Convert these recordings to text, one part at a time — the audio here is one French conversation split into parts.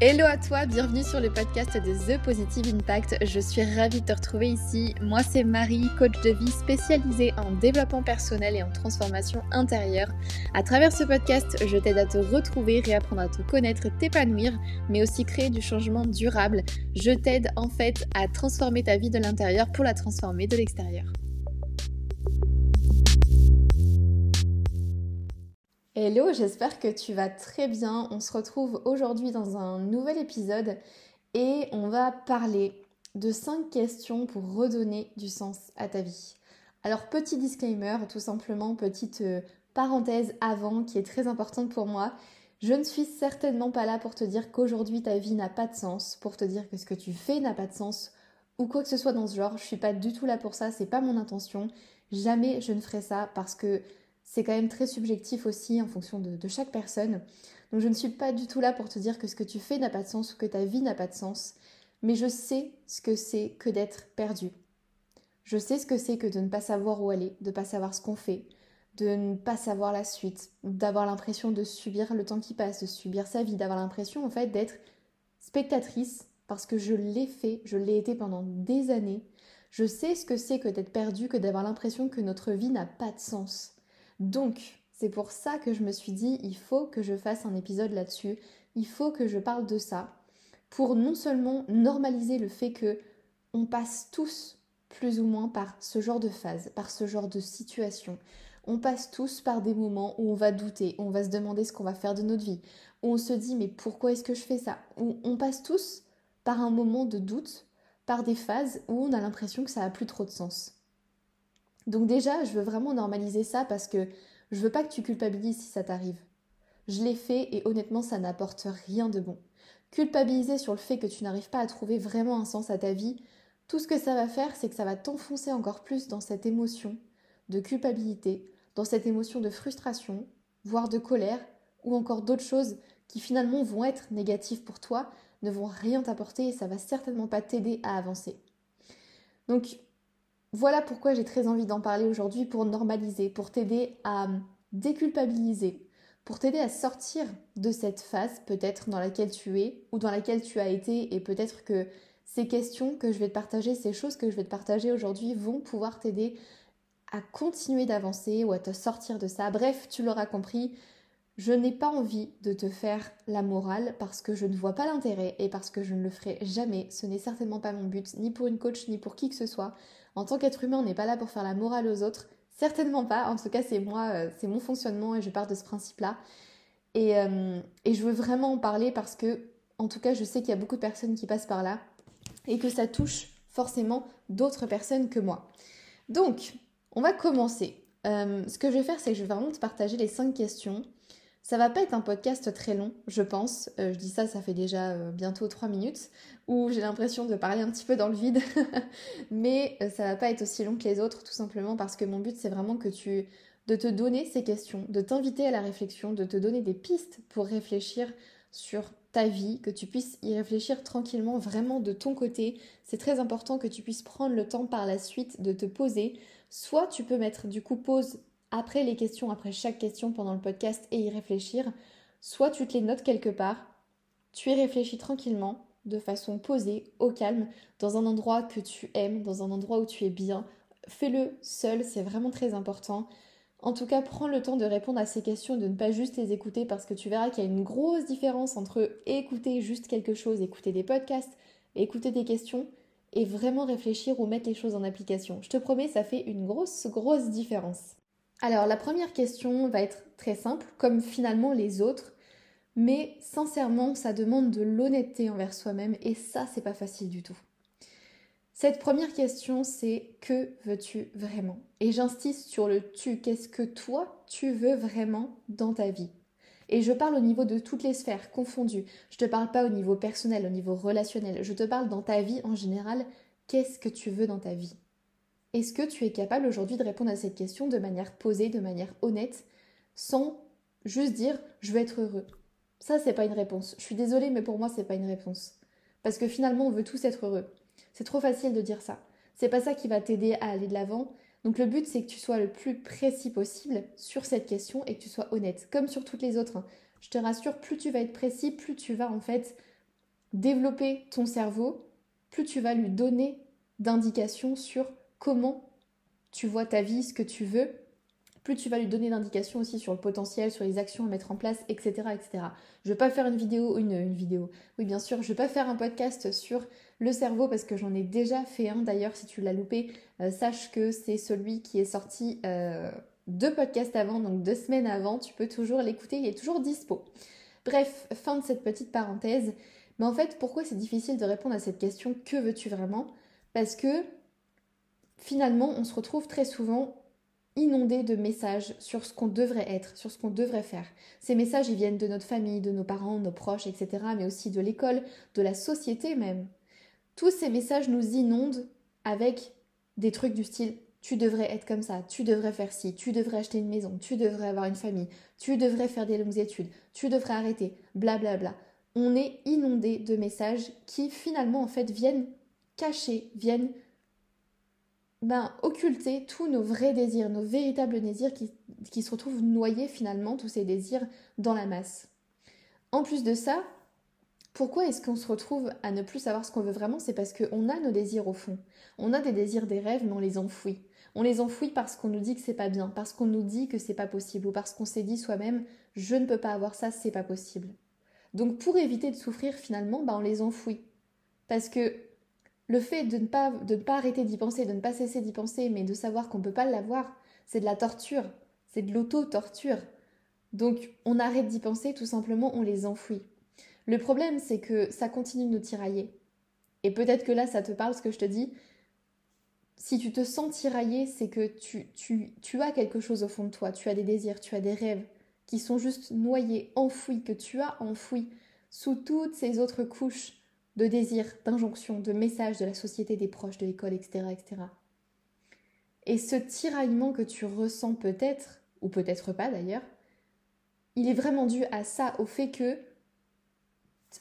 Hello à toi, bienvenue sur le podcast de The Positive Impact. Je suis ravie de te retrouver ici. Moi, c'est Marie, coach de vie spécialisée en développement personnel et en transformation intérieure. À travers ce podcast, je t'aide à te retrouver, réapprendre à te connaître, t'épanouir, mais aussi créer du changement durable. Je t'aide en fait à transformer ta vie de l'intérieur pour la transformer de l'extérieur. Hello, j'espère que tu vas très bien. On se retrouve aujourd'hui dans un nouvel épisode et on va parler de 5 questions pour redonner du sens à ta vie. Alors petit disclaimer, tout simplement, petite euh, parenthèse avant qui est très importante pour moi. Je ne suis certainement pas là pour te dire qu'aujourd'hui ta vie n'a pas de sens, pour te dire que ce que tu fais n'a pas de sens ou quoi que ce soit dans ce genre. Je suis pas du tout là pour ça, c'est pas mon intention. Jamais je ne ferai ça parce que c'est quand même très subjectif aussi en fonction de, chaque personne. Donc je ne suis pas du tout là pour te dire que ce que tu fais n'a pas de sens ou que ta vie n'a pas de sens, mais je sais ce que c'est que d'être perdu. Je sais ce que c'est que de ne pas savoir où aller, de ne pas savoir ce qu'on fait, de ne pas savoir la suite, d'avoir l'impression de subir le temps qui passe, de subir sa vie, d'avoir l'impression en fait d'être spectatrice parce que je l'ai fait, je l'ai été pendant des années. Je sais ce que c'est que d'être perdu, que d'avoir l'impression que notre vie n'a pas de sens. Donc, c'est pour ça que je me suis dit, il faut que je fasse un épisode là-dessus, il faut que je parle de ça, pour non seulement normaliser le fait que on passe tous plus ou moins par ce genre de phase, par ce genre de situation. On passe tous par des moments où on va douter, où on va se demander ce qu'on va faire de notre vie, où on se dit mais pourquoi est-ce que je fais ça? Où on passe tous par un moment de doute, par des phases où on a l'impression que ça n'a plus trop de sens. Donc déjà, je veux vraiment normaliser ça parce que je veux pas que tu culpabilises si ça t'arrive. Je l'ai fait et honnêtement, ça n'apporte rien de bon. Culpabiliser sur le fait que tu n'arrives pas à trouver vraiment un sens à ta vie, tout ce que ça va faire, c'est que ça va t'enfoncer encore plus dans cette émotion de culpabilité, dans cette émotion de frustration, voire de colère, ou encore d'autres choses qui finalement vont être négatives pour toi, ne vont rien t'apporter et ça va certainement pas t'aider à avancer. Donc voilà pourquoi j'ai très envie d'en parler aujourd'hui pour normaliser, pour t'aider à déculpabiliser, pour t'aider à sortir de cette phase peut-être dans laquelle tu es ou dans laquelle tu as été et peut-être que ces questions que je vais te partager, ces choses que je vais te partager aujourd'hui vont pouvoir t'aider à continuer d'avancer ou à te sortir de ça. Bref, tu l'auras compris, je n'ai pas envie de te faire la morale parce que je ne vois pas l'intérêt et parce que je ne le ferai jamais. Ce n'est certainement pas mon but, ni pour une coach, ni pour qui que ce soit. En tant qu'être humain, on n'est pas là pour faire la morale aux autres. Certainement pas. En tout cas, c'est moi, euh, c'est mon fonctionnement et je pars de ce principe-là. Euh, et, je veux vraiment en parler parce que, en tout cas, je sais qu'il y a beaucoup de personnes qui passent par là et que ça touche forcément d'autres personnes que moi. Donc, on va commencer. Euh, ce que je vais faire, c'est que je vais vraiment te partager les cinq questions ça va pas être un podcast très long, je pense. Euh, je dis ça, ça fait déjà euh, bientôt 3 minutes, où j'ai l'impression de parler un petit peu dans le vide. Mais euh, ça va pas être aussi long que les autres, tout simplement parce que mon but, c'est vraiment que tu de te donner ces questions, de t'inviter à la réflexion, de te donner des pistes pour réfléchir sur ta vie, que tu puisses y réfléchir tranquillement, vraiment de ton côté. C'est très important que tu puisses prendre le temps par la suite de te poser. Soit tu peux mettre du coup pause après les questions, après chaque question pendant le podcast et y réfléchir, soit tu te les notes quelque part, tu y réfléchis tranquillement, de façon posée, au calme, dans un endroit que tu aimes, dans un endroit où tu es bien. Fais-le seul, c'est vraiment très important. En tout cas, prends le temps de répondre à ces questions de ne pas juste les écouter parce que tu verras qu'il y a une grosse différence entre écouter juste quelque chose, écouter des podcasts, écouter des questions et vraiment réfléchir ou mettre les choses en application. Je te promets, ça fait une grosse, grosse différence. Alors la première question va être très simple, comme finalement les autres, mais sincèrement, ça demande de l'honnêteté envers soi-même et ça, c'est pas facile du tout. Cette première question, c'est que veux-tu vraiment? Et j'insiste sur le tu. Qu'est-ce que toi, tu veux vraiment dans ta vie? Et je parle au niveau de toutes les sphères confondues. Je te parle pas au niveau personnel, au niveau relationnel. Je te parle dans ta vie en général. Qu'est-ce que tu veux dans ta vie? Est-ce que tu es capable aujourd'hui de répondre à cette question de manière posée, de manière honnête, sans juste dire je veux être heureux Ça, c'est pas une réponse. Je suis désolée, mais pour moi, c'est pas une réponse. Parce que finalement, on veut tous être heureux. C'est trop facile de dire ça. C'est pas ça qui va t'aider à aller de l'avant. Donc le but, c'est que tu sois le plus précis possible sur cette question et que tu sois honnête, comme sur toutes les autres. Hein. Je te rassure, plus tu vas être précis, plus tu vas en fait développer ton cerveau, plus tu vas lui donner d'indications sur comment tu vois ta vie, ce que tu veux, plus tu vas lui donner d'indications aussi sur le potentiel, sur les actions à mettre en place, etc. etc. Je ne vais pas faire une vidéo, une, vidéo, oui bien sûr, je ne vais pas faire un podcast sur le cerveau parce que j'en ai déjà fait un d'ailleurs, si tu l'as loupé, euh, sache que c'est celui qui est sorti euh, deux podcasts avant, donc deux semaines avant, tu peux toujours l'écouter, il est toujours dispo. Bref, fin de cette petite parenthèse. Mais en fait, pourquoi c'est difficile de répondre à cette question que veux-tu vraiment? Parce que finalement, on se retrouve très souvent inondé de messages sur ce qu'on devrait être, sur ce qu'on devrait faire. Ces messages, ils viennent de notre famille, de nos parents, nos proches, etc., mais aussi de l'école, de la société même. Tous ces messages nous inondent avec des trucs du style tu devrais être comme ça, tu devrais faire ci, tu devrais acheter une maison, tu devrais avoir une famille, tu devrais faire des longues études, tu devrais arrêter, blablabla. Bla bla. On est inondé de messages qui finalement en fait viennent cacher, viennent ben, occulter tous nos vrais désirs, nos véritables désirs qui, qui se retrouvent noyés finalement, tous ces désirs, dans la masse. En plus de ça, pourquoi est-ce qu'on se retrouve à ne plus savoir ce qu'on veut vraiment? C'est parce qu'on a nos désirs au fond. On a des désirs, des rêves, mais on les enfouit. On les enfouit parce qu'on nous dit que c'est pas bien, parce qu'on nous dit que c'est pas possible, ou parce qu'on s'est dit soi-même je ne peux pas avoir ça, c'est pas possible. Donc pour éviter de souffrir finalement, bah on les enfouit. Parce que le fait de ne pas, arrêter d'y penser, de ne pas cesser d'y penser, mais de savoir qu'on ne peut pas l'avoir, c'est de la torture, c'est de l'auto-torture. Donc on arrête d'y penser, tout simplement, on les enfouit. Le problème, c'est que ça continue de nous tirailler. Et peut-être que là, ça te parle ce que je te dis. Si tu te sens tiraillé, c'est que tu, tu, tu as quelque chose au fond de toi, tu as des désirs, tu as des rêves qui sont juste noyés, enfouis, que tu as enfouis sous toutes ces autres couches de désirs, d'injonctions, de messages de la société, des proches, de l'école, etc., etc. Et ce tiraillement que tu ressens peut-être, ou peut-être pas d'ailleurs, il est vraiment dû à ça, au fait que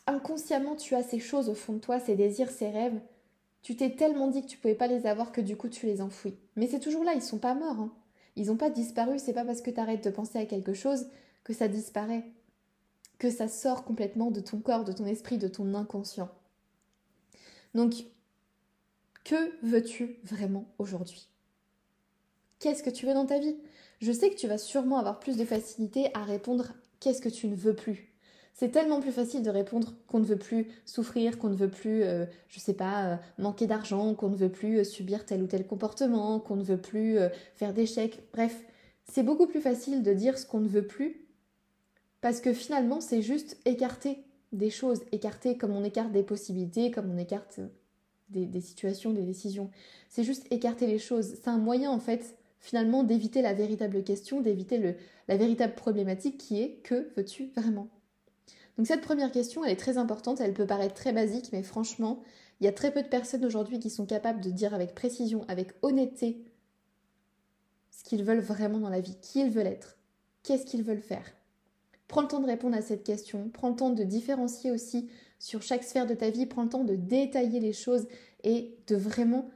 inconsciemment tu as ces choses au fond de toi, ces désirs, ces rêves. Tu t'es tellement dit que tu pouvais pas les avoir que du coup tu les enfouis. Mais c'est toujours là, ils sont pas morts. Hein. Ils n'ont pas disparu, c'est pas parce que tu arrêtes de penser à quelque chose que ça disparaît, que ça sort complètement de ton corps, de ton esprit, de ton inconscient. Donc, que veux-tu vraiment aujourd'hui? Qu'est-ce que tu veux dans ta vie? Je sais que tu vas sûrement avoir plus de facilité à répondre qu'est-ce que tu ne veux plus? C'est tellement plus facile de répondre qu'on ne veut plus souffrir, qu'on ne veut plus, euh, je sais pas, euh, manquer d'argent, qu'on ne veut plus euh, subir tel ou tel comportement, qu'on ne veut plus faire d'échecs. Bref, c'est beaucoup plus facile de dire ce qu'on ne veut plus parce que finalement c'est juste écarter des choses, écarter comme on écarte des possibilités, comme on écarte des, situations, des décisions. C'est juste écarter les choses. C'est un moyen en fait finalement d'éviter la véritable question, d'éviter la véritable problématique qui est que veux-tu vraiment? Donc cette première question, elle est très importante, elle peut paraître très basique, mais franchement, il y a très peu de personnes aujourd'hui qui sont capables de dire avec précision, avec honnêteté, ce qu'ils veulent vraiment dans la vie, qui ils veulent être, qu'est-ce qu'ils veulent faire. Prends le temps de répondre à cette question, prends le temps de différencier aussi sur chaque sphère de ta vie, prends le temps de détailler les choses et de vraiment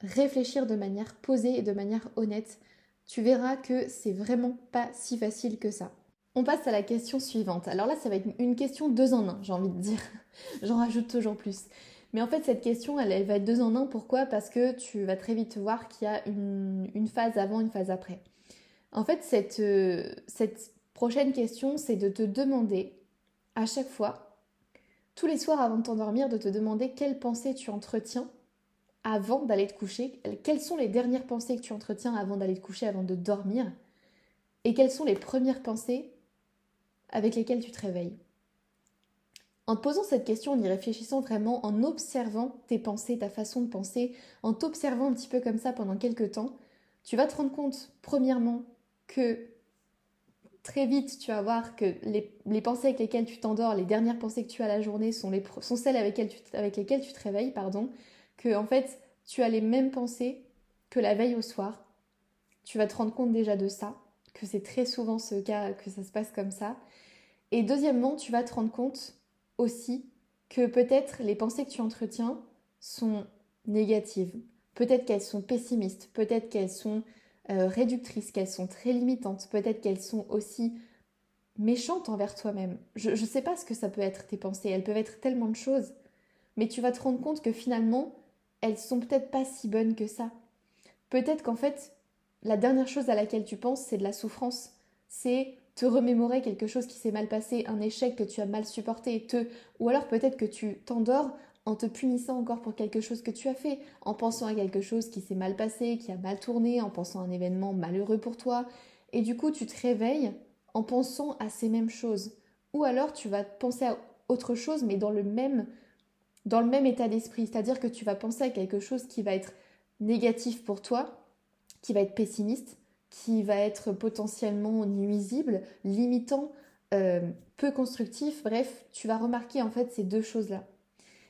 réfléchir de manière posée et de manière honnête. Tu verras que c'est vraiment pas si facile que ça. On passe à la question suivante. Alors là, ça va être une question deux en un, j'ai envie de dire. J'en rajoute toujours plus. Mais en fait, cette question, elle, va être deux en un. Pourquoi? Parce que tu vas très vite voir qu'il y a une, phase avant, une phase après. En fait, cette, euh, cette Prochaine question, c'est de te demander à chaque fois, tous les soirs avant de t'endormir, de te demander quelles pensées tu entretiens avant d'aller te coucher, quelles sont les dernières pensées que tu entretiens avant d'aller te coucher, avant de dormir, et quelles sont les premières pensées avec lesquelles tu te réveilles? En te posant cette question, en y réfléchissant vraiment, en observant tes pensées, ta façon de penser, en t'observant un petit peu comme ça pendant quelques temps, tu vas te rendre compte, premièrement, que très vite, tu vas voir que les, pensées avec lesquelles tu t'endors, les dernières pensées que tu as la journée sont, les, sont celles avec, lesquelles tu, avec lesquelles tu te réveilles, pardon, que en fait, tu as les mêmes pensées que la veille au soir. Tu vas te rendre compte déjà de ça, que c'est très souvent ce cas, que ça se passe comme ça. Et deuxièmement, tu vas te rendre compte aussi que peut-être les pensées que tu entretiens sont négatives. Peut-être qu'elles sont pessimistes, peut-être qu'elles sont euh, réductrices, qu'elles sont très limitantes, peut-être qu'elles sont aussi méchante envers toi-même. Je ne sais pas ce que ça peut être tes pensées, elles peuvent être tellement de choses, mais tu vas te rendre compte que finalement, elles sont peut-être pas si bonnes que ça. Peut-être qu'en fait, la dernière chose à laquelle tu penses, c'est de la souffrance. C'est te remémorer quelque chose qui s'est mal passé, un échec que tu as mal supporté, te... ou alors peut-être que tu t'endors en te punissant encore pour quelque chose que tu as fait, en pensant à quelque chose qui s'est mal passé, qui a mal tourné, en pensant à un événement malheureux pour toi, et du coup tu te réveilles en pensant à ces mêmes choses. Ou alors tu vas penser à autre chose, mais dans le même, dans le même état d'esprit, c'est-à-dire que tu vas penser à quelque chose qui va être négatif pour toi, qui va être pessimiste, qui va être potentiellement nuisible, limitant, euh, peu constructif. Bref, tu vas remarquer en fait ces deux choses-là.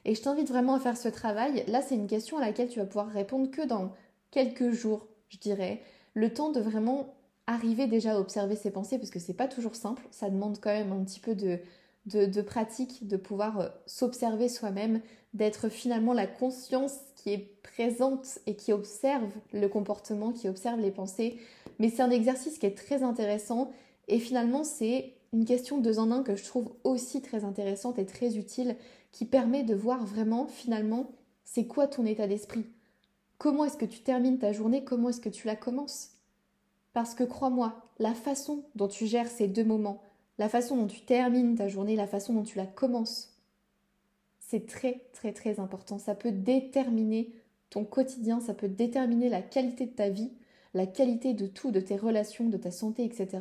Et je t'invite vraiment à faire ce travail. Là, c'est une question à laquelle tu vas pouvoir répondre que dans quelques jours, je dirais. Le temps de vraiment arriver déjà à observer ses pensées, parce que c'est pas toujours simple. Ça demande quand même un petit peu de, de, pratique, de pouvoir euh, s'observer soi-même, d'être finalement la conscience qui est présente et qui observe le comportement, qui observe les pensées. Mais c'est un exercice qui est très intéressant et finalement c'est une question deux en un que je trouve aussi très intéressante et très utile qui permet de voir vraiment finalement c'est quoi ton état d'esprit? Comment est-ce que tu termines ta journée? Comment est-ce que tu la commences? Parce que crois-moi, la façon dont tu gères ces deux moments, la façon dont tu termines ta journée, la façon dont tu la commences, c'est très très très important. Ça peut déterminer ton quotidien, ça peut déterminer la qualité de ta vie, la qualité de tout, de tes relations, de ta santé, etc.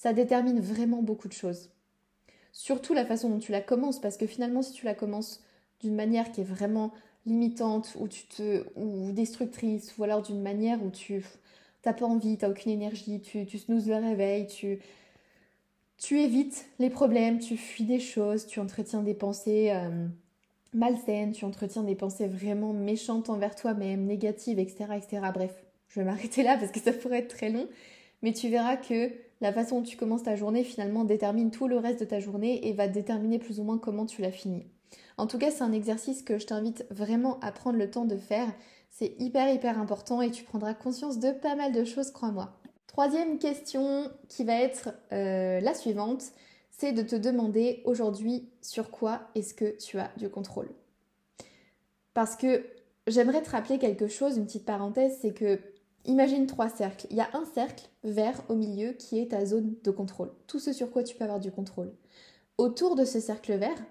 Ça détermine vraiment beaucoup de choses. Surtout la façon dont tu la commences, parce que finalement si tu la commences d'une manière qui est vraiment limitante ou tu te ou destructrice ou alors d'une manière où tu t'as pas envie, t'as aucune énergie, tu, tu le réveil, tu tu évites les problèmes, tu fuis des choses, tu entretiens des pensées euh, malsaines, tu entretiens des pensées vraiment méchantes envers toi-même, négatives, etc., etc. Bref, je vais m'arrêter là parce que ça pourrait être très long, mais tu verras que la façon dont tu commences ta journée finalement détermine tout le reste de ta journée et va déterminer plus ou moins comment tu la finis. En tout cas, c'est un exercice que je t'invite vraiment à prendre le temps de faire. C'est hyper hyper important et tu prendras conscience de pas mal de choses, crois-moi. Troisième question qui va être euh, la suivante, c'est de te demander aujourd'hui sur quoi est-ce que tu as du contrôle? Parce que j'aimerais te rappeler quelque chose, une petite parenthèse, c'est que imagine trois cercles. Il y a un cercle vert au milieu qui est ta zone de contrôle, tout ce sur quoi tu peux avoir du contrôle. Autour de ce cercle vert,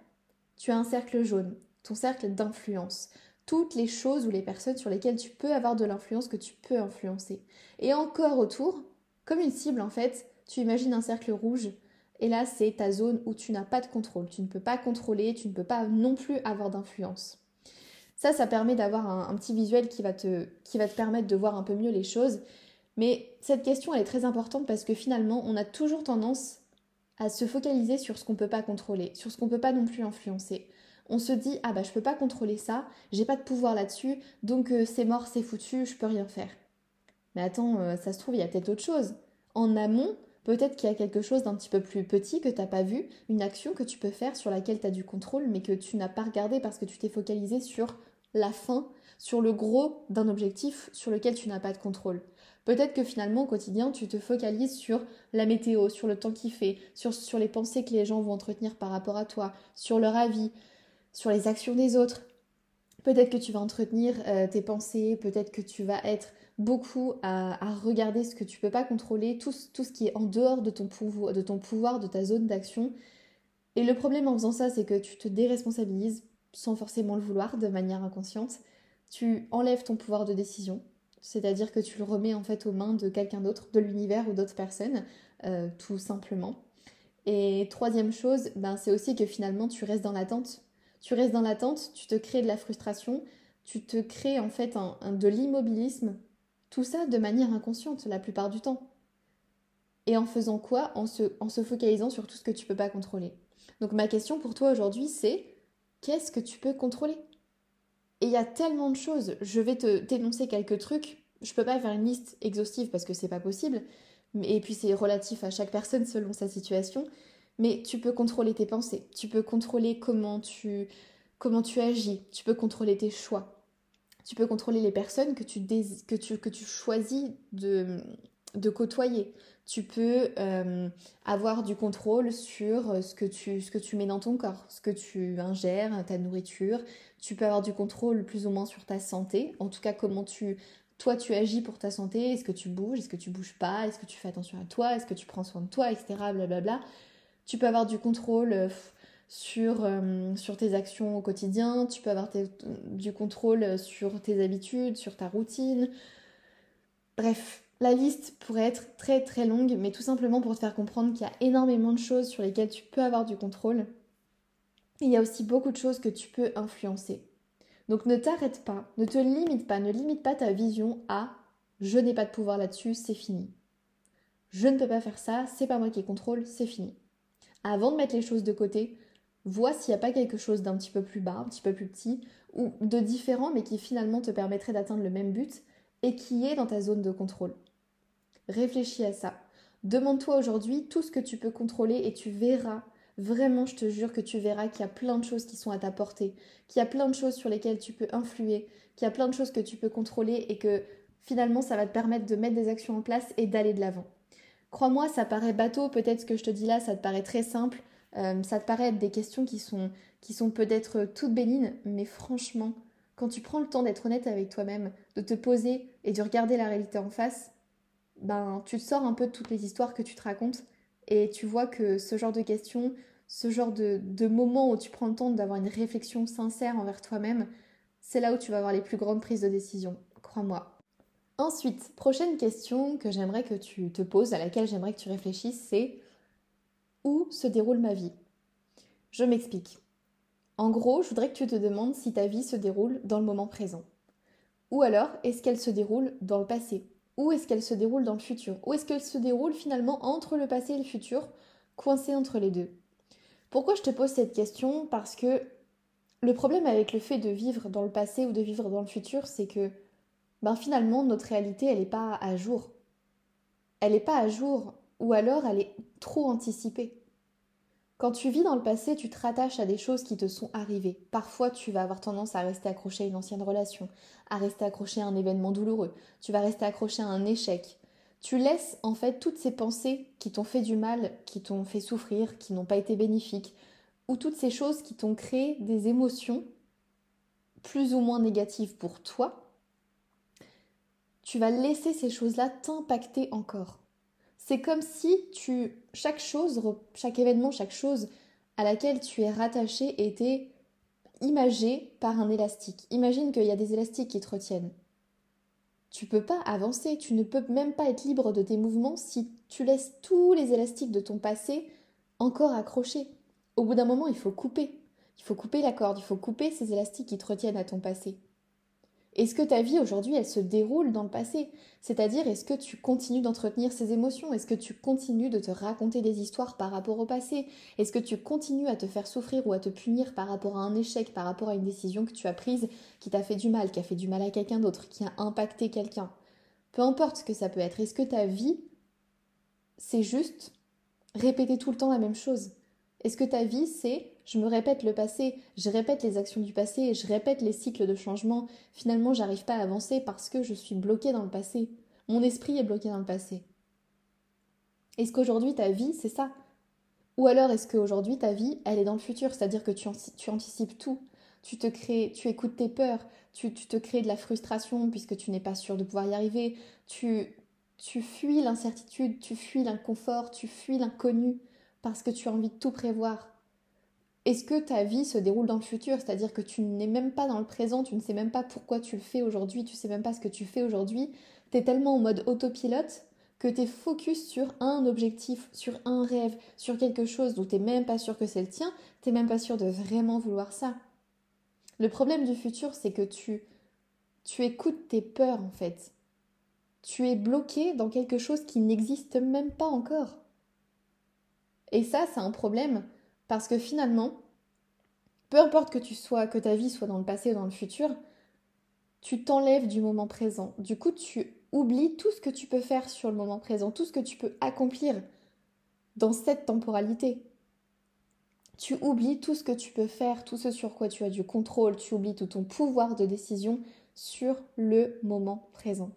tu as un cercle jaune, ton cercle d'influence toutes les choses ou les personnes sur lesquelles tu peux avoir de l'influence que tu peux influencer. Et encore autour, comme une cible en fait, tu imagines un cercle rouge et là c'est ta zone où tu n'as pas de contrôle, tu ne peux pas contrôler, tu ne peux pas non plus avoir d'influence. Ça, ça permet d'avoir un, petit visuel qui va, te, permettre de voir un peu mieux les choses. Mais cette question, elle est très importante parce que finalement, on a toujours tendance à se focaliser sur ce qu'on ne peut pas contrôler, sur ce qu'on ne peut pas non plus influencer. On se dit, ah bah je peux pas contrôler ça, j'ai pas de pouvoir là-dessus, donc euh, c'est mort, c'est foutu, je peux rien faire. Mais attends, euh, ça se trouve, il y a peut-être autre chose. En amont, peut-être qu'il y a quelque chose d'un petit peu plus petit que tu n'as pas vu, une action que tu peux faire sur laquelle tu as du contrôle, mais que tu n'as pas regardé parce que tu t'es focalisé sur la fin, sur le gros d'un objectif sur lequel tu n'as pas de contrôle. Peut-être que finalement au quotidien, tu te focalises sur la météo, sur le temps qu'il fait, sur, les pensées que les gens vont entretenir par rapport à toi, sur leur avis, sur les actions des autres. Peut-être que tu vas entretenir euh, tes pensées, peut-être que tu vas être beaucoup à, regarder ce que tu peux pas contrôler, tout, tout, ce qui est en dehors de ton, pouvoir, de ton pouvoir, de ta zone d'action. Et le problème en faisant ça, c'est que tu te déresponsabilises sans forcément le vouloir, de manière inconsciente. Tu enlèves ton pouvoir de décision, c'est-à-dire que tu le remets en fait aux mains de quelqu'un d'autre, de l'univers ou d'autres personnes, euh, tout simplement. Et troisième chose, ben, c'est aussi que finalement tu restes dans l'attente. Tu restes dans l'attente, tu te crées de la frustration, tu te crées en fait de l'immobilisme tout ça de manière inconsciente la plupart du temps. Et en faisant quoi? En se, en se focalisant sur tout ce que tu peux pas contrôler. Donc ma question pour toi aujourd'hui c'est qu'est-ce que tu peux contrôler? Et il y a tellement de choses. Je vais te dénoncer quelques trucs. Je peux pas faire une liste exhaustive parce que c'est pas possible. Et puis c'est relatif à chaque personne selon sa situation. Mais tu peux contrôler tes pensées. Tu peux contrôler comment tu, comment tu agis. Tu peux contrôler tes choix tu peux contrôler les personnes que tu, que tu, que tu choisis de, de côtoyer. Tu peux euh, avoir du contrôle sur ce que, tu, ce mets dans ton corps, ce que tu ingères, ta nourriture. Tu peux avoir du contrôle plus ou moins sur ta santé, en tout cas comment tu, toi tu agis pour ta santé, est-ce que tu bouges, est-ce que tu bouges pas, est-ce que tu fais attention à toi, est-ce que tu prends soin de toi, etc. Blablabla. Tu peux avoir du contrôle euh, sur, euh, sur tes actions au quotidien, tu peux avoir du contrôle sur tes habitudes, sur ta routine. Bref, la liste pourrait être très très longue, mais tout simplement pour te faire comprendre qu'il y a énormément de choses sur lesquelles tu peux avoir du contrôle. il y a aussi beaucoup de choses que tu peux influencer. Donc ne t'arrête pas, ne te limite pas, ne limite pas ta vision à je n'ai pas de pouvoir là-dessus, c'est fini. Je ne peux pas faire ça, c'est pas moi qui contrôle, c'est fini. Avant de mettre les choses de côté, vois s'il n'y a pas quelque chose d'un petit peu plus bas, un petit peu plus petit, ou de différent, mais qui finalement te permettrait d'atteindre le même but et qui est dans ta zone de contrôle. Réfléchis à ça. Demande-toi aujourd'hui tout ce que tu peux contrôler et tu verras, vraiment je te jure que tu verras qu'il y a plein de choses qui sont à ta portée, qu'il y a plein de choses sur lesquelles tu peux influer, qu'il y a plein de choses que tu peux contrôler et que finalement ça va te permettre de mettre des actions en place et d'aller de l'avant. Crois-moi, ça paraît bateau, peut-être ce que je te dis là, ça te paraît très simple, euh, ça te paraît être des questions qui sont, qui sont peut-être toutes bénignes, mais franchement, quand tu prends le temps d'être honnête avec toi-même, de te poser et de regarder la réalité en face, ben, tu te sors un peu de toutes les histoires que tu te racontes et tu vois que ce genre de questions, ce genre de, de moments où tu prends le temps d'avoir une réflexion sincère envers toi-même, c'est là où tu vas avoir les plus grandes prises de décision, crois-moi. Ensuite, prochaine question que j'aimerais que tu te poses, à laquelle j'aimerais que tu réfléchisses, c'est où se déroule ma vie? Je m'explique. En gros, je voudrais que tu te demandes si ta vie se déroule dans le moment présent. Ou alors, est-ce qu'elle se déroule dans le passé? Où est-ce qu'elle se déroule dans le futur? Où est-ce qu'elle se déroule finalement entre le passé et le futur, coincée entre les deux? Pourquoi je te pose cette question? Parce que le problème avec le fait de vivre dans le passé ou de vivre dans le futur, c'est que ben finalement notre réalité elle n'est pas à jour. Elle n'est pas à jour ou alors elle est trop anticipée. Quand tu vis dans le passé, tu te rattaches à des choses qui te sont arrivées. Parfois, tu vas avoir tendance à rester accroché à une ancienne relation, à rester accroché à un événement douloureux, tu vas rester accroché à un échec. Tu laisses en fait toutes ces pensées qui t'ont fait du mal, qui t'ont fait souffrir, qui n'ont pas été bénéfiques, ou toutes ces choses qui t'ont créé des émotions plus ou moins négatives pour toi, tu vas laisser ces choses-là t'impacter encore. C'est comme si tu chaque chose, chaque événement, chaque chose à laquelle tu es rattaché était imagé par un élastique. Imagine qu'il y a des élastiques qui te retiennent. Tu peux pas avancer, tu ne peux même pas être libre de tes mouvements si tu laisses tous les élastiques de ton passé encore accrochés. Au bout d'un moment, il faut couper. Il faut couper la corde, il faut couper ces élastiques qui te retiennent à ton passé. Est-ce que ta vie aujourd'hui, elle se déroule dans le passé? C'est-à-dire, est-ce que tu continues d'entretenir ces émotions? Est-ce que tu continues de te raconter des histoires par rapport au passé? Est-ce que tu continues à te faire souffrir ou à te punir par rapport à un échec, par rapport à une décision que tu as prise qui t'a fait du mal, qui a fait du mal à quelqu'un d'autre, qui a impacté quelqu'un? Peu importe ce que ça peut être, est-ce que ta vie, c'est juste répéter tout le temps la même chose? Est-ce que ta vie, c'est je me répète le passé, je répète les actions du passé, je répète les cycles de changement. Finalement, j'arrive pas à avancer parce que je suis bloquée dans le passé. Mon esprit est bloqué dans le passé. Est-ce qu'aujourd'hui ta vie, c'est ça? Ou alors est-ce qu'aujourd'hui ta vie, elle est dans le futur, c'est-à-dire que tu, anticipes tout tu écoutes tes peurs, tu, te crées de la frustration puisque tu n'es pas sûr de pouvoir y arriver, tu fuis l'incertitude, tu fuis l'inconfort, tu fuis l'inconnu parce que tu as envie de tout prévoir. Est-ce que ta vie se déroule dans le futur? C'est-à-dire que tu n'es même pas dans le présent, tu ne sais même pas pourquoi tu le fais aujourd'hui, tu sais même pas ce que tu fais aujourd'hui. Tu es tellement en mode autopilote que tu es focus sur un objectif, sur un rêve, sur quelque chose dont tu n'es même pas sûr que c'est le tien, tu n'es même pas sûr de vraiment vouloir ça. Le problème du futur, c'est que tu, tu écoutes tes peurs en fait. Tu es bloqué dans quelque chose qui n'existe même pas encore. Et ça, c'est un problème parce que finalement, peu importe que tu sois, que ta vie soit dans le passé ou dans le futur, tu t'enlèves du moment présent. Du coup, tu oublies tout ce que tu peux faire sur le moment présent, tout ce que tu peux accomplir dans cette temporalité. Tu oublies tout ce que tu peux faire, tout ce sur quoi tu as du contrôle, tu oublies tout ton pouvoir de décision sur le moment présent.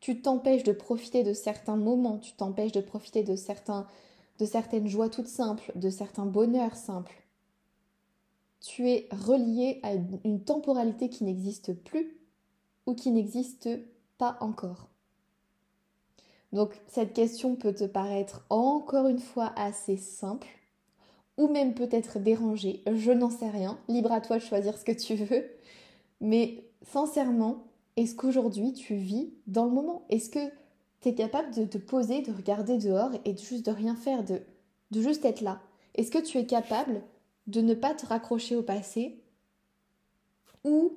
tu t'empêches de profiter de certains moments, tu t'empêches de profiter de, certains, de certaines joies toutes simples, de certains bonheurs simples. Tu es relié à une temporalité qui n'existe plus ou qui n'existe pas encore. Donc cette question peut te paraître encore une fois assez simple ou même peut-être dérangée, je n'en sais rien, libre à toi de choisir ce que tu veux, mais sincèrement, est-ce qu'aujourd'hui tu vis dans le moment? Tu es capable de te poser, de regarder dehors et de juste de rien faire, de, de juste être là Est-ce que tu es capable de ne pas te raccrocher au passé ou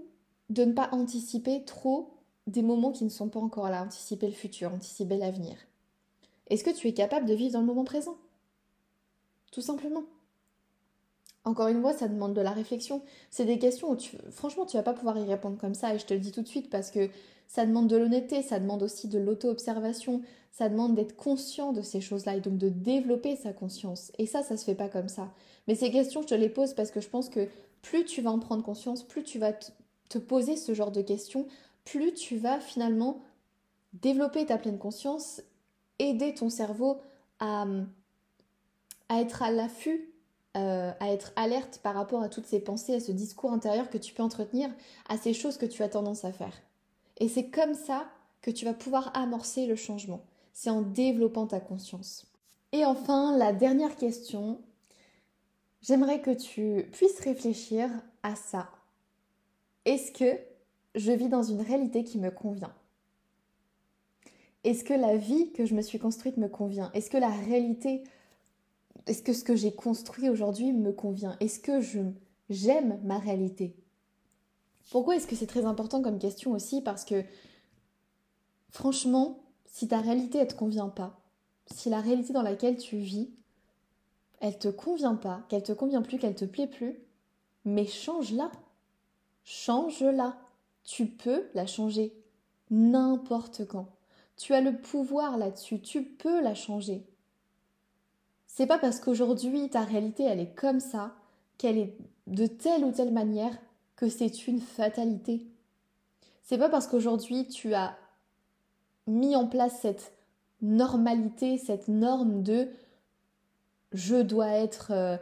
de ne pas anticiper trop des moments qui ne sont pas encore là, anticiper le futur, anticiper l'avenir? Est-ce que tu es capable de vivre dans le moment présent? Tout simplement. Encore une fois, ça demande de la réflexion. C'est des questions où, tu, franchement, tu vas pas pouvoir y répondre comme ça, et je te le dis tout de suite parce que ça demande de l'honnêteté, ça demande aussi de l'auto-observation, ça demande d'être conscient de ces choses-là et donc de développer sa conscience. Et ça, ça se fait pas comme ça. Mais ces questions, je te les pose parce que je pense que plus tu vas en prendre conscience, plus tu vas te poser ce genre de questions, plus tu vas finalement développer ta pleine conscience, aider ton cerveau à, à être à l'affût euh, à être alerte par rapport à toutes ces pensées, à ce discours intérieur que tu peux entretenir, à ces choses que tu as tendance à faire. Et c'est comme ça que tu vas pouvoir amorcer le changement. C'est en développant ta conscience. Et enfin, la dernière question, j'aimerais que tu puisses réfléchir à ça. Est-ce que je vis dans une réalité qui me convient? Est-ce que la vie que je me suis construite me convient? Est-ce que la réalité est-ce que ce que j'ai construit aujourd'hui me convient? Est-ce que j'aime ma réalité? Pourquoi est-ce que c'est très important comme question aussi? Parce que franchement, si ta réalité ne te convient pas, si la réalité dans laquelle tu vis, elle te convient pas, qu'elle te convient plus, qu'elle te plaît plus, mais change-la. Change-la. Tu peux la changer n'importe quand. Tu as le pouvoir là-dessus, tu peux la changer. C'est pas parce qu'aujourd'hui ta réalité elle est comme ça, qu'elle est de telle ou telle manière que c'est une fatalité. C'est pas parce qu'aujourd'hui tu as mis en place cette normalité, cette norme de je dois être euh,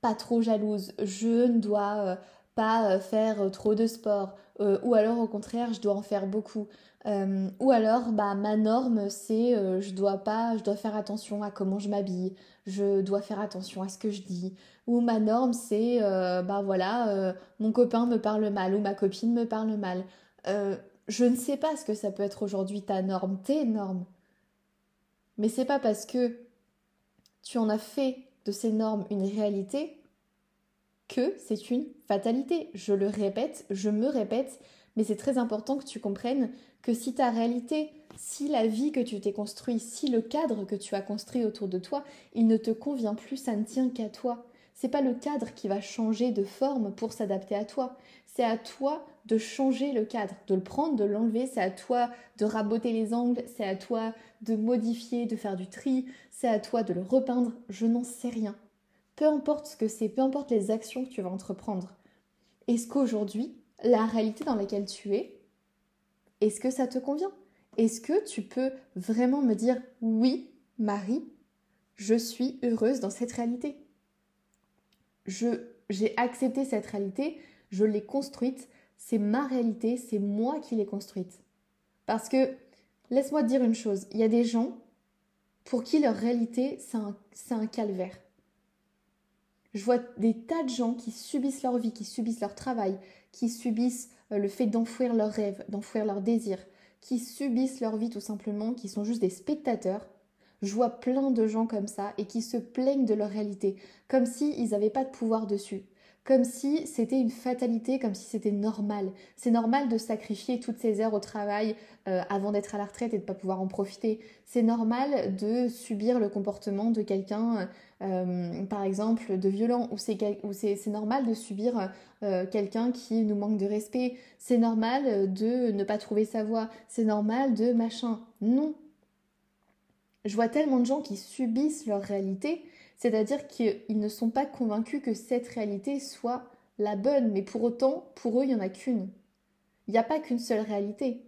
pas trop jalouse, je ne dois euh, pas euh, faire trop de sport, ou alors au contraire je dois en faire beaucoup, euh, ou alors, bah, ma norme, c'est euh, je dois pas, je dois faire attention à comment je m'habille, je dois faire attention à ce que je dis. Ou ma norme, c'est euh, bah voilà, mon copain me parle mal ou ma copine me parle mal. je ne sais pas ce que ça peut être aujourd'hui ta norme, tes normes. Mais c'est pas parce que tu en as fait de ces normes une réalité que c'est une fatalité. Je le répète, je me répète, mais c'est très important que tu comprennes que si ta réalité, si la vie que tu t'es construit, si le cadre que tu as construit autour de toi, il ne te convient plus, ça ne tient qu'à toi. C'est pas le cadre qui va changer de forme pour s'adapter à toi. C'est à toi de changer le cadre, de le prendre, de l'enlever. C'est à toi de raboter les angles. C'est à toi de modifier, de faire du tri. C'est à toi de le repeindre. Je n'en sais rien. Peu importe ce que c'est, peu importe les actions que tu vas entreprendre. Est-ce qu'aujourd'hui, la réalité dans laquelle tu es, est-ce que ça te convient? Est-ce que tu peux vraiment me dire oui, Marie, je suis heureuse dans cette réalité j'ai accepté cette réalité, je l'ai construite, c'est ma réalité, c'est moi qui l'ai construite. Parce que laisse-moi te dire une chose, il y a des gens pour qui leur réalité c'est un, un calvaire. Je vois des tas de gens qui subissent leur vie, qui subissent leur travail, qui subissent euh, le fait d'enfouir leurs rêves, d'enfouir leurs désirs, qui subissent leur vie tout simplement, qui sont juste des spectateurs. Je vois plein de gens comme ça et qui se plaignent de leur réalité, comme s'ils n'avaient pas de pouvoir dessus, comme si c'était une fatalité, comme si c'était normal. C'est normal de sacrifier toutes ces heures au travail euh, avant d'être à la retraite et de ne pas pouvoir en profiter. C'est normal de subir le comportement de quelqu'un euh, par exemple, de violent, ou c'est normal de subir euh, quelqu'un qui nous manque de respect, c'est normal de ne pas trouver sa voix, c'est normal de machin. Non. Je vois tellement de gens qui subissent leur réalité, c'est-à-dire qu'ils ne sont pas convaincus que cette réalité soit la bonne, mais pour autant, pour eux, il n'y en a qu'une. Il n'y a pas qu'une seule réalité.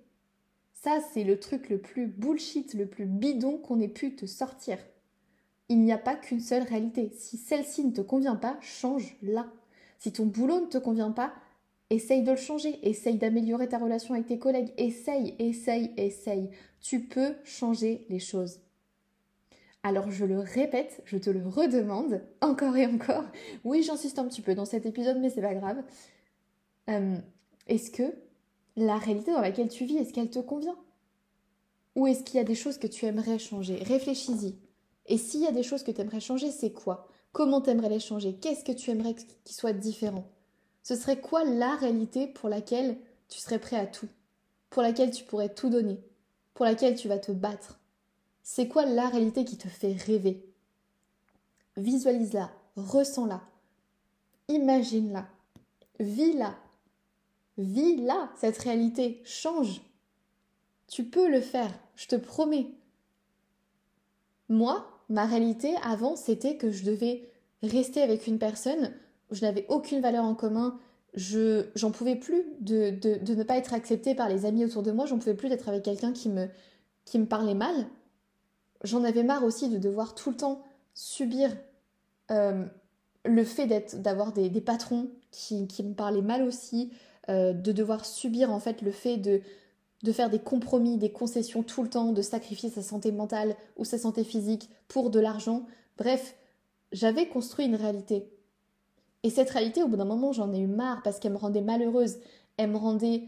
Ça, c'est le truc le plus bullshit, le plus bidon qu'on ait pu te sortir. Il n'y a pas qu'une seule réalité. Si celle-ci ne te convient pas, change-la. Si ton boulot ne te convient pas, essaye de le changer. Essaye d'améliorer ta relation avec tes collègues. Essaye, essaye, essaye. Tu peux changer les choses. Alors je le répète, je te le redemande, encore et encore. Oui, j'insiste un petit peu dans cet épisode, mais c'est pas grave. Euh, est-ce que la réalité dans laquelle tu vis, est-ce qu'elle te convient? Ou est-ce qu'il y a des choses que tu aimerais changer? Réfléchis-y. Et s'il y a des choses que tu aimerais changer, c'est quoi? Comment tu aimerais les changer? Qu'est-ce que tu aimerais qu'il soit différent? Ce serait quoi la réalité pour laquelle tu serais prêt à tout? Pour laquelle tu pourrais tout donner? Pour laquelle tu vas te battre? C'est quoi la réalité qui te fait rêver? Visualise-la, ressens-la, imagine-la, vis-la. Vis là, cette réalité, change. Tu peux le faire, je te promets. Moi, ma réalité avant, c'était que je devais rester avec une personne, je n'avais aucune valeur en commun, je j'en pouvais plus de, de, ne pas être acceptée par les amis autour de moi, j'en pouvais plus d'être avec quelqu'un qui me, qui me parlait mal. J'en avais marre aussi de devoir tout le temps subir euh, le fait d'avoir des, des, patrons qui, qui, me parlaient mal aussi, euh, de devoir subir en fait le fait de, de faire des compromis, des concessions tout le temps, de sacrifier sa santé mentale ou sa santé physique pour de l'argent. Bref, j'avais construit une réalité. Et cette réalité, au bout d'un moment, j'en ai eu marre parce qu'elle me rendait malheureuse, elle me rendait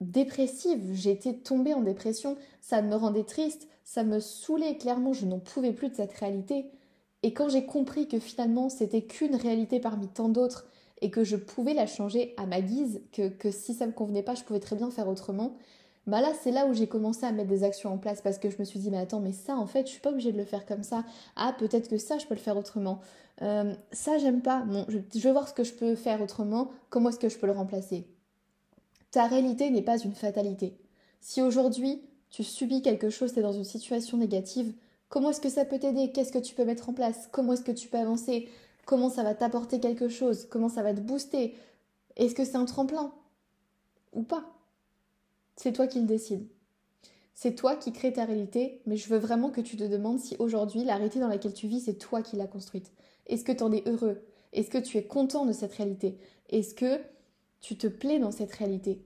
dépressive, j'étais tombée en dépression, ça me rendait triste, ça me saoulait clairement, je n'en pouvais plus de cette réalité. Et quand j'ai compris que finalement c'était qu'une réalité parmi tant d'autres et que je pouvais la changer à ma guise, que, si ça me convenait pas, je pouvais très bien faire autrement. Bah là, c'est là où j'ai commencé à mettre des actions en place parce que je me suis dit, mais attends, mais ça, en fait, je suis pas obligée de le faire comme ça. Ah, peut-être que ça, je peux le faire autrement. Euh, ça, j'aime pas. Bon, je, je vais voir ce que je peux faire autrement. Comment est-ce que je peux le remplacer? Ta réalité n'est pas une fatalité. Si aujourd'hui, tu subis quelque chose, tu es dans une situation négative, comment est-ce que ça peut t'aider? Qu'est-ce que tu peux mettre en place? Comment est-ce que tu peux avancer? Comment ça va t'apporter quelque chose? Comment ça va te booster? Est-ce que c'est un tremplin? Ou pas? C'est toi qui le décides. C'est toi qui crée ta réalité, mais je veux vraiment que tu te demandes si aujourd'hui la réalité dans laquelle tu vis, c'est toi qui l'as construite. Est-ce que tu en es heureux? Est-ce que tu es content de cette réalité? Est-ce que tu te plais dans cette réalité?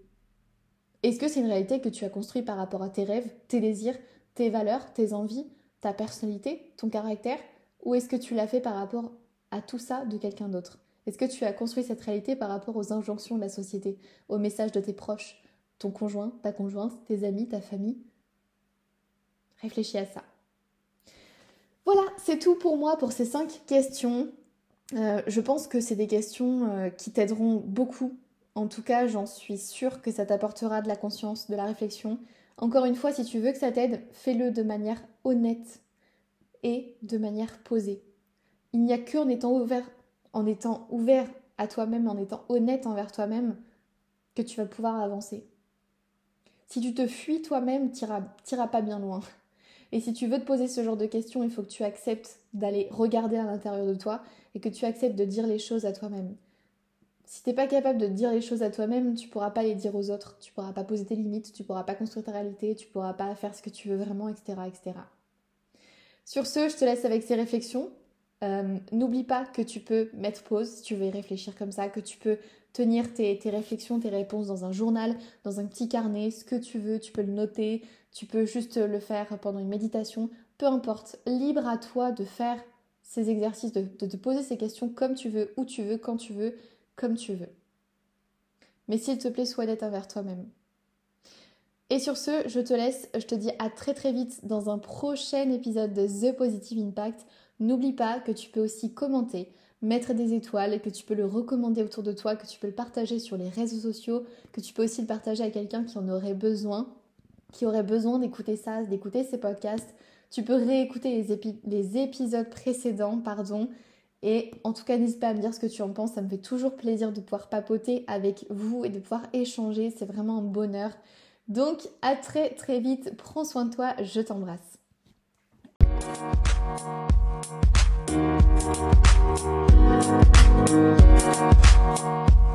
Est-ce que c'est une réalité que tu as construite par rapport à tes rêves, tes désirs, tes valeurs, tes envies, ta personnalité, ton caractère? Ou est-ce que tu l'as fait par rapport à tout ça de quelqu'un d'autre Est-ce que tu as construit cette réalité par rapport aux injonctions de la société, aux messages de tes proches, ton conjoint, ta conjointe, tes amis, ta famille? Réfléchis à ça. Voilà, c'est tout pour moi pour ces cinq questions. Euh, je pense que c'est des questions euh, qui t'aideront beaucoup. En tout cas, j'en suis sûre que ça t'apportera de la conscience, de la réflexion. Encore une fois, si tu veux que ça t'aide, fais-le de manière honnête et de manière posée. Il n'y a qu'en étant ouvert, à toi-même, en étant honnête envers toi-même, que tu vas pouvoir avancer. Si tu te fuis toi-même, tu n'iras pas bien loin. Et si tu veux te poser ce genre de questions, il faut que tu acceptes d'aller regarder à l'intérieur de toi et que tu acceptes de dire les choses à toi-même. Si tu n'es pas capable de dire les choses à toi-même, tu pourras pas les dire aux autres, tu pourras pas poser tes limites, tu pourras pas construire ta réalité, tu pourras pas faire ce que tu veux vraiment, etc., etc. Sur ce, je te laisse avec ces réflexions. Euh, n'oublie pas que tu peux mettre pause si tu veux y réfléchir comme ça, que tu peux tenir tes, réflexions, tes réponses dans un journal, dans un petit carnet, ce que tu veux, tu peux le noter, tu peux juste le faire pendant une méditation, peu importe, libre à toi de faire ces exercices, de, te poser ces questions comme tu veux, où tu veux, quand tu veux, comme tu veux. Mais s'il te plaît, sois honnête envers toi-même. Et sur ce, je te laisse, je te dis à très très vite dans un prochain épisode de The Positive Impact N'oublie pas que tu peux aussi commenter, mettre des étoiles, que tu peux le recommander autour de toi, que tu peux le partager sur les réseaux sociaux, que tu peux aussi le partager à quelqu'un qui en aurait besoin, qui aurait besoin d'écouter ça, d'écouter ces podcasts. Tu peux réécouter les, épisodes précédents, pardon. Et en tout cas, n'hésite pas à me dire ce que tu en penses. Ça me fait toujours plaisir de pouvoir papoter avec vous et de pouvoir échanger. C'est vraiment un bonheur. Donc, à très très vite. Prends soin de toi. Je t'embrasse. Thank you.